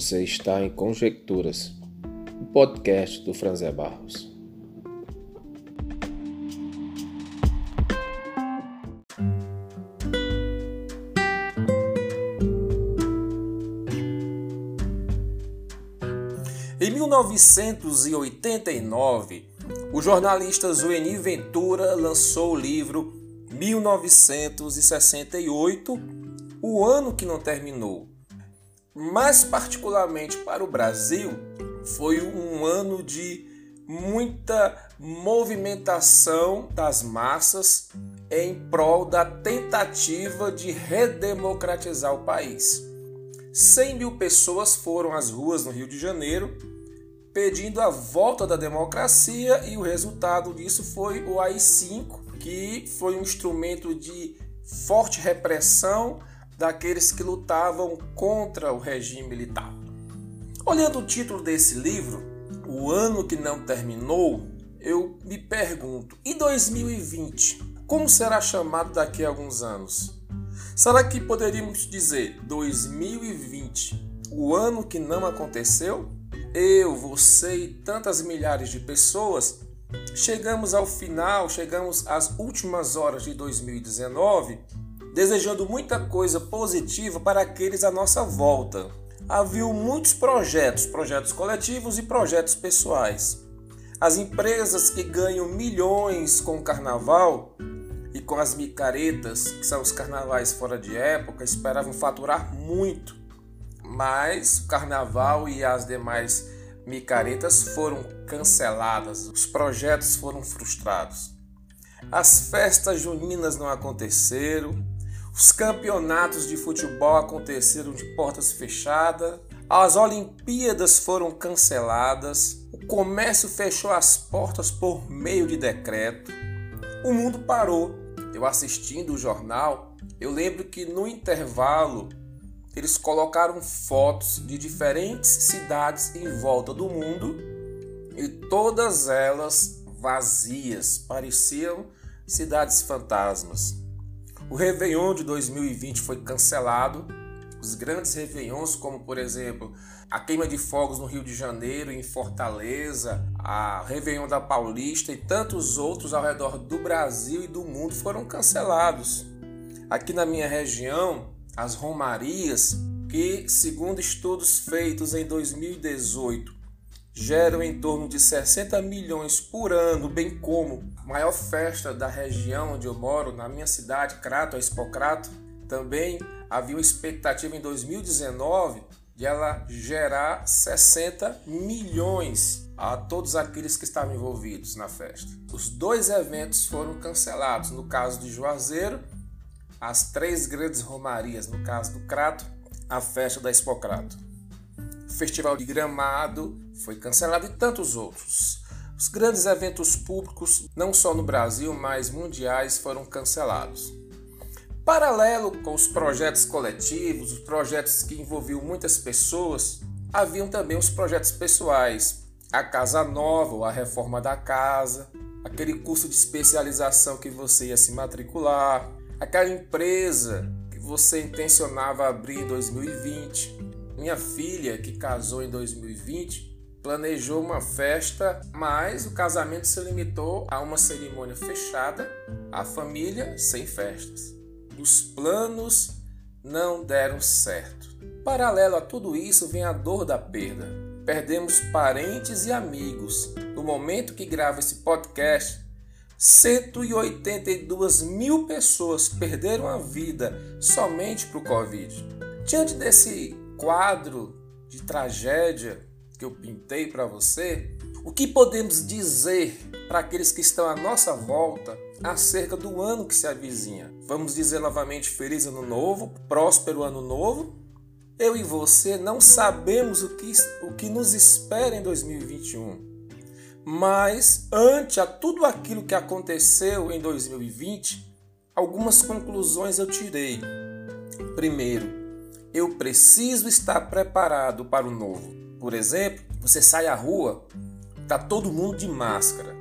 Você está em Conjecturas, o podcast do Franzé Barros. Em 1989, o jornalista Zueni Ventura lançou o livro 1968, O Ano que Não Terminou. Mais particularmente para o Brasil, foi um ano de muita movimentação das massas em prol da tentativa de redemocratizar o país. 100 mil pessoas foram às ruas no Rio de Janeiro pedindo a volta da democracia e o resultado disso foi o AI-5, que foi um instrumento de forte repressão daqueles que lutavam contra o regime militar. Olhando o título desse livro, O Ano que Não Terminou, eu me pergunto: e 2020? Como será chamado daqui a alguns anos? Será que poderíamos dizer 2020, o ano que não aconteceu? Eu, você e tantas milhares de pessoas chegamos ao final, chegamos às últimas horas de 2019, desejando muita coisa positiva para aqueles à nossa volta. Havia muitos projetos, projetos coletivos e projetos pessoais. As empresas que ganham milhões com o carnaval e com as micaretas, que são os carnavais fora de época, esperavam faturar muito mas o carnaval e as demais micaretas foram canceladas, os projetos foram frustrados. As festas juninas não aconteceram, os campeonatos de futebol aconteceram de portas fechadas, as Olimpíadas foram canceladas, o comércio fechou as portas por meio de decreto, o mundo parou. Eu assistindo o jornal, eu lembro que no intervalo eles colocaram fotos de diferentes cidades em volta do mundo e todas elas vazias, pareciam cidades fantasmas. O Réveillon de 2020 foi cancelado. Os grandes Réveillons, como por exemplo a queima de fogos no Rio de Janeiro, em Fortaleza, a Réveillon da Paulista e tantos outros ao redor do Brasil e do mundo foram cancelados. Aqui na minha região, as romarias, que, segundo estudos feitos em 2018, geram em torno de 60 milhões por ano, bem como a maior festa da região onde eu moro, na minha cidade, Crato, a Expocrato, também havia uma expectativa em 2019 de ela gerar 60 milhões a todos aqueles que estavam envolvidos na festa. Os dois eventos foram cancelados, no caso de Juazeiro as três grandes romarias, no caso do Crato, a festa da Expocrato. O Festival de Gramado foi cancelado e tantos outros. Os grandes eventos públicos, não só no Brasil, mas mundiais, foram cancelados. Paralelo com os projetos coletivos, os projetos que envolviam muitas pessoas, haviam também os projetos pessoais, a casa nova ou a reforma da casa, aquele curso de especialização que você ia se matricular, aquela empresa que você intencionava abrir em 2020. Minha filha, que casou em 2020, planejou uma festa, mas o casamento se limitou a uma cerimônia fechada, a família sem festas. Os planos não deram certo. Paralelo a tudo isso vem a dor da perda. Perdemos parentes e amigos. No momento que gravo esse podcast, 182 mil pessoas perderam a vida somente para o Covid. Diante desse quadro de tragédia que eu pintei para você, o que podemos dizer para aqueles que estão à nossa volta acerca do ano que se avizinha? Vamos dizer novamente feliz ano novo, próspero ano novo? Eu e você não sabemos o que, o que nos espera em 2021. Mas, ante a tudo aquilo que aconteceu em 2020, algumas conclusões eu tirei. Primeiro, eu preciso estar preparado para o novo. Por exemplo, você sai à rua, está todo mundo de máscara.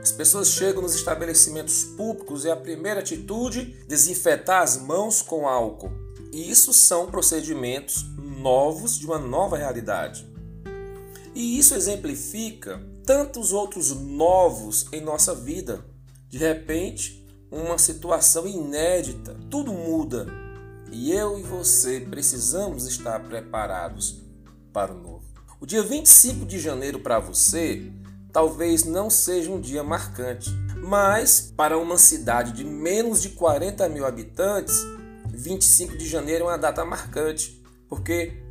As pessoas chegam nos estabelecimentos públicos e a primeira atitude desinfetar as mãos com álcool. E isso são procedimentos novos de uma nova realidade. E isso exemplifica tantos outros novos em nossa vida. De repente, uma situação inédita, tudo muda. E eu e você precisamos estar preparados para o novo. O dia 25 de janeiro para você talvez não seja um dia marcante, mas para uma cidade de menos de 40 mil habitantes, 25 de janeiro é uma data marcante, porque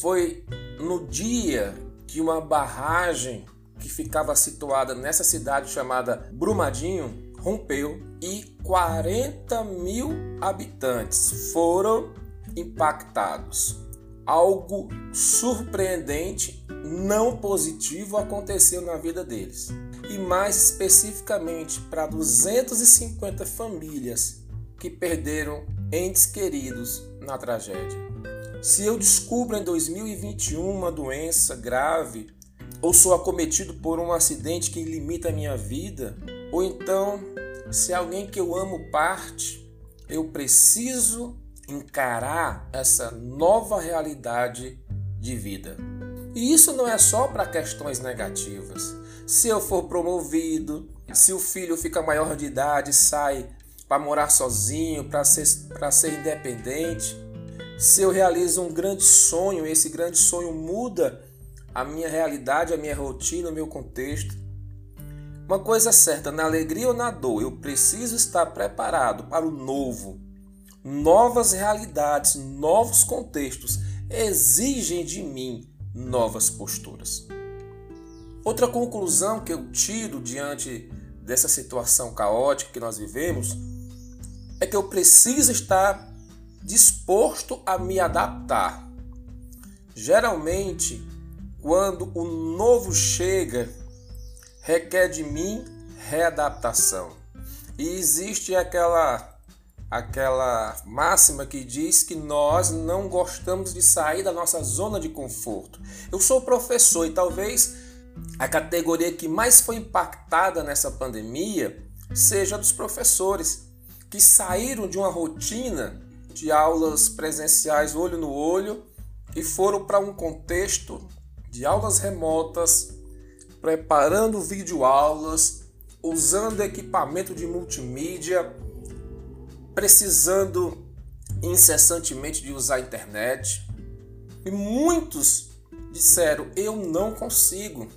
foi no dia que uma barragem que ficava situada nessa cidade chamada Brumadinho rompeu e 40 mil habitantes foram impactados. Algo surpreendente, não positivo aconteceu na vida deles. E mais especificamente para 250 famílias que perderam entes queridos na tragédia. Se eu descubro em 2021 uma doença grave, ou sou acometido por um acidente que limita a minha vida, ou então, se alguém que eu amo parte, eu preciso encarar essa nova realidade de vida. E isso não é só para questões negativas. Se eu for promovido, se o filho fica maior de idade, sai para morar sozinho, para ser, ser independente, se eu realizo um grande sonho, esse grande sonho muda a minha realidade, a minha rotina, o meu contexto. Uma coisa certa, na alegria ou na dor, eu preciso estar preparado para o novo. Novas realidades, novos contextos exigem de mim novas posturas. Outra conclusão que eu tiro diante dessa situação caótica que nós vivemos é que eu preciso estar disposto a me adaptar. Geralmente, quando o novo chega, requer de mim readaptação. E existe aquela aquela máxima que diz que nós não gostamos de sair da nossa zona de conforto. Eu sou professor e talvez a categoria que mais foi impactada nessa pandemia seja dos professores que saíram de uma rotina de aulas presenciais olho no olho e foram para um contexto de aulas remotas, preparando videoaulas, usando equipamento de multimídia, precisando incessantemente de usar a internet. E muitos disseram: Eu não consigo.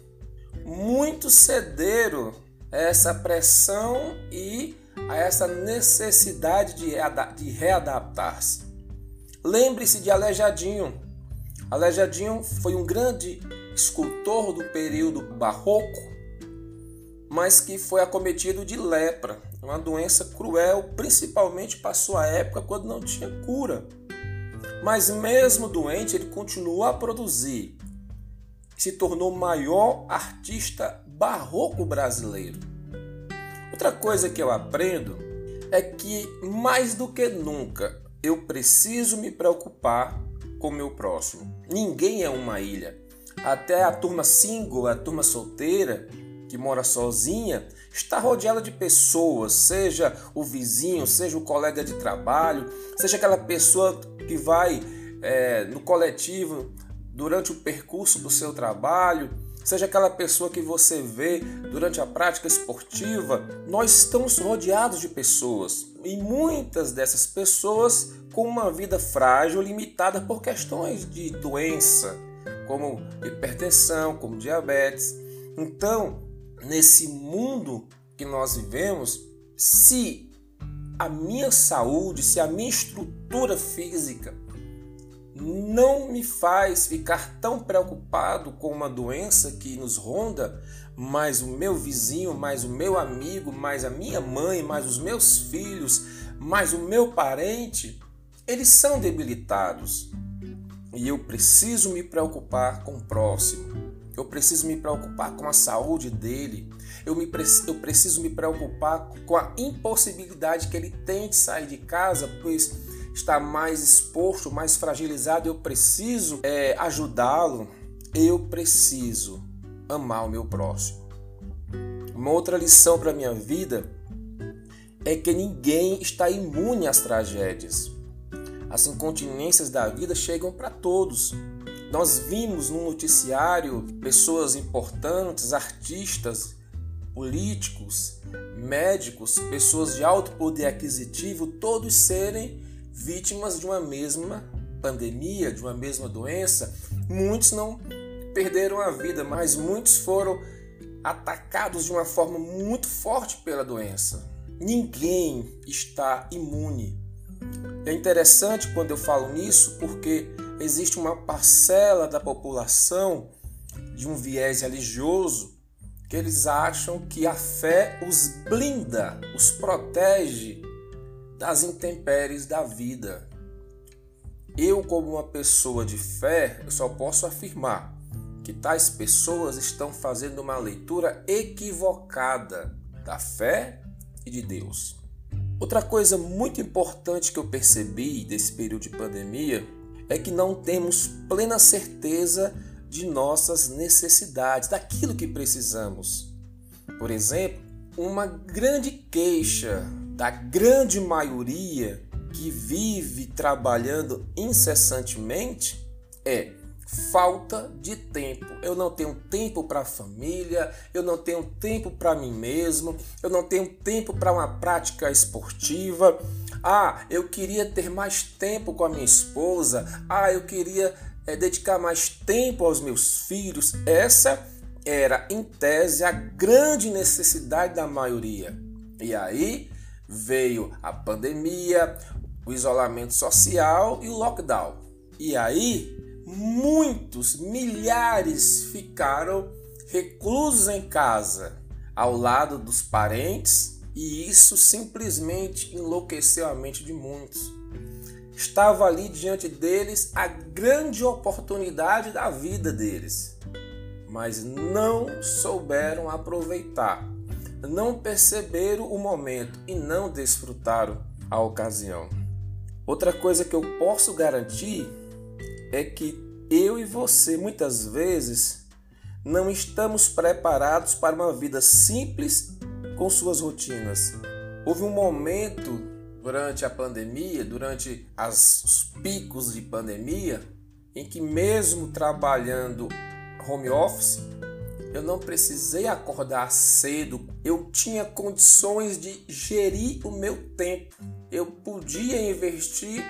Muitos cederam a essa pressão e a essa necessidade de readaptar-se. Lembre-se de Aleijadinho. Aleijadinho foi um grande escultor do período barroco, mas que foi acometido de lepra, uma doença cruel, principalmente para sua época quando não tinha cura. Mas mesmo doente, ele continuou a produzir. Se tornou o maior artista barroco brasileiro. Outra coisa que eu aprendo é que mais do que nunca eu preciso me preocupar com o meu próximo. Ninguém é uma ilha. Até a turma single, a turma solteira, que mora sozinha, está rodeada de pessoas, seja o vizinho, seja o colega de trabalho, seja aquela pessoa que vai é, no coletivo durante o percurso do seu trabalho, seja aquela pessoa que você vê durante a prática esportiva, nós estamos rodeados de pessoas e muitas dessas pessoas com uma vida frágil, limitada por questões de doença, como hipertensão, como diabetes. Então, nesse mundo que nós vivemos, se a minha saúde, se a minha estrutura física não me faz ficar tão preocupado com uma doença que nos ronda, mas o meu vizinho, mais o meu amigo, mais a minha mãe, mais os meus filhos, mais o meu parente, eles são debilitados. E eu preciso me preocupar com o próximo. Eu preciso me preocupar com a saúde dele. Eu, me, eu preciso me preocupar com a impossibilidade que ele tem de sair de casa, pois está mais exposto, mais fragilizado, eu preciso é, ajudá-lo, eu preciso amar o meu próximo. Uma outra lição para minha vida é que ninguém está imune às tragédias. As incontinências da vida chegam para todos. Nós vimos no noticiário pessoas importantes, artistas, políticos, médicos, pessoas de alto poder aquisitivo, todos serem vítimas de uma mesma pandemia, de uma mesma doença. Muitos não perderam a vida, mas muitos foram atacados de uma forma muito forte pela doença. Ninguém está imune. É interessante quando eu falo nisso porque existe uma parcela da população de um viés religioso que eles acham que a fé os blinda, os protege das intempéries da vida. Eu, como uma pessoa de fé, eu só posso afirmar que tais pessoas estão fazendo uma leitura equivocada da fé e de Deus. Outra coisa muito importante que eu percebi desse período de pandemia é que não temos plena certeza de nossas necessidades, daquilo que precisamos. Por exemplo, uma grande queixa da grande maioria que vive trabalhando incessantemente é falta de tempo. Eu não tenho tempo para a família, eu não tenho tempo para mim mesmo, eu não tenho tempo para uma prática esportiva. Ah, eu queria ter mais tempo com a minha esposa. Ah, eu queria é, dedicar mais tempo aos meus filhos. Essa era, em tese, a grande necessidade da maioria. E aí veio a pandemia, o isolamento social e o lockdown. E aí muitos, milhares ficaram reclusos em casa, ao lado dos parentes, e isso simplesmente enlouqueceu a mente de muitos. Estava ali diante deles a grande oportunidade da vida deles, mas não souberam aproveitar, não perceberam o momento e não desfrutaram a ocasião. Outra coisa que eu posso garantir é que eu e você muitas vezes não estamos preparados para uma vida simples com suas rotinas. Houve um momento durante a pandemia, durante as, os picos de pandemia, em que mesmo trabalhando home office, eu não precisei acordar cedo, eu tinha condições de gerir o meu tempo. Eu podia investir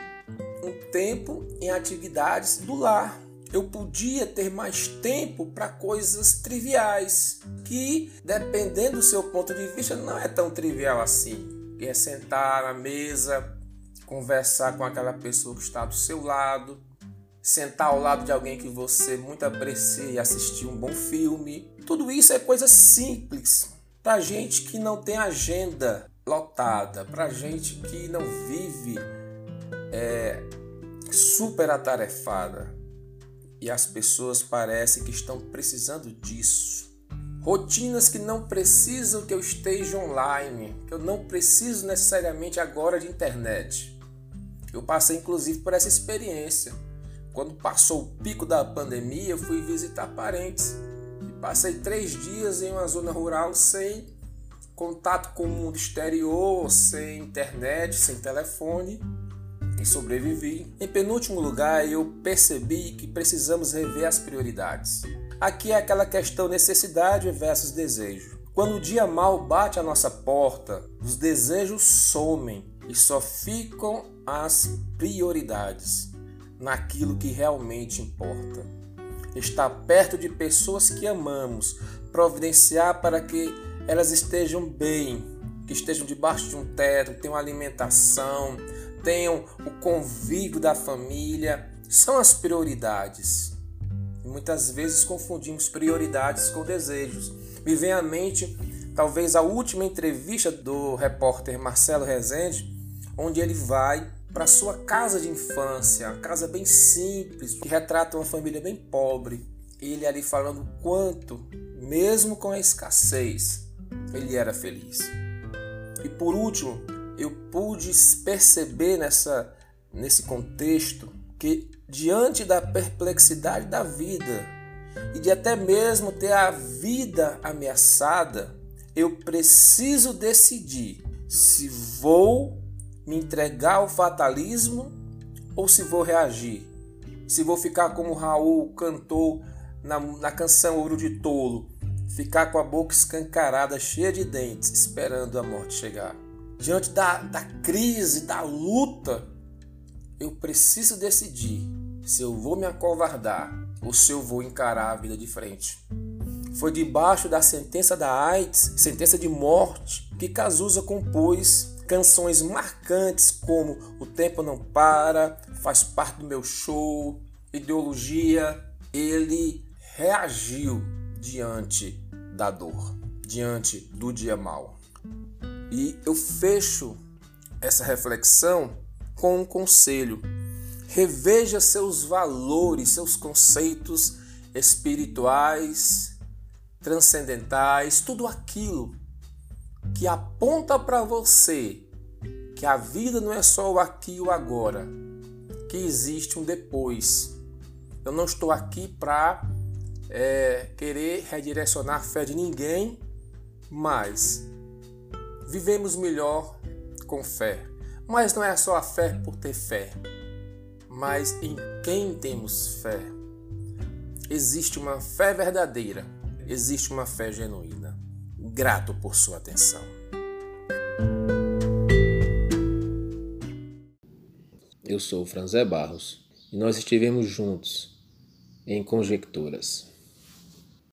um tempo em atividades do lar. Eu podia ter mais tempo para coisas triviais, que dependendo do seu ponto de vista não é tão trivial assim. Que é sentar na mesa, conversar com aquela pessoa que está do seu lado, sentar ao lado de alguém que você muito aprecia e assistir um bom filme. Tudo isso é coisa simples para gente que não tem agenda lotada, para gente que não vive é, super atarefada e as pessoas parecem que estão precisando disso. Rotinas que não precisam que eu esteja online, que eu não preciso necessariamente agora de internet. Eu passei inclusive por essa experiência. Quando passou o pico da pandemia, eu fui visitar parentes e passei três dias em uma zona rural sem contato com o mundo exterior, sem internet, sem telefone e sobrevivi. Em penúltimo lugar, eu percebi que precisamos rever as prioridades. Aqui é aquela questão necessidade versus desejo. Quando o dia mal bate à nossa porta, os desejos somem e só ficam as prioridades naquilo que realmente importa. Estar perto de pessoas que amamos, providenciar para que elas estejam bem, que estejam debaixo de um teto, tenham alimentação, tenham o convívio da família, são as prioridades. Muitas vezes confundimos prioridades com desejos. Me vem à mente talvez a última entrevista do repórter Marcelo Rezende, onde ele vai para sua casa de infância, uma casa bem simples, que retrata uma família bem pobre. Ele ali falando quanto, mesmo com a escassez, ele era feliz. E por último, eu pude perceber nessa, nesse contexto que, diante da perplexidade da vida e de até mesmo ter a vida ameaçada, eu preciso decidir se vou me entregar ao fatalismo ou se vou reagir? Se vou ficar como Raul cantou na, na canção Ouro de Tolo, ficar com a boca escancarada, cheia de dentes, esperando a morte chegar. Diante da, da crise, da luta, eu preciso decidir se eu vou me acovardar ou se eu vou encarar a vida de frente. Foi debaixo da sentença da AIDS, sentença de morte, que Cazuza compôs canções marcantes como O Tempo Não Para, Faz Parte do Meu Show, Ideologia. Ele reagiu diante da dor, diante do dia mal. E eu fecho essa reflexão com um conselho. Reveja seus valores, seus conceitos espirituais, transcendentais, tudo aquilo que aponta para você que a vida não é só o aqui e o agora, que existe um depois. Eu não estou aqui para é, querer redirecionar a fé de ninguém, mas vivemos melhor com fé. Mas não é só a fé por ter fé, mas em quem temos fé. Existe uma fé verdadeira, existe uma fé genuína. Grato por sua atenção. Eu sou Franzé Barros e nós estivemos juntos em Conjecturas.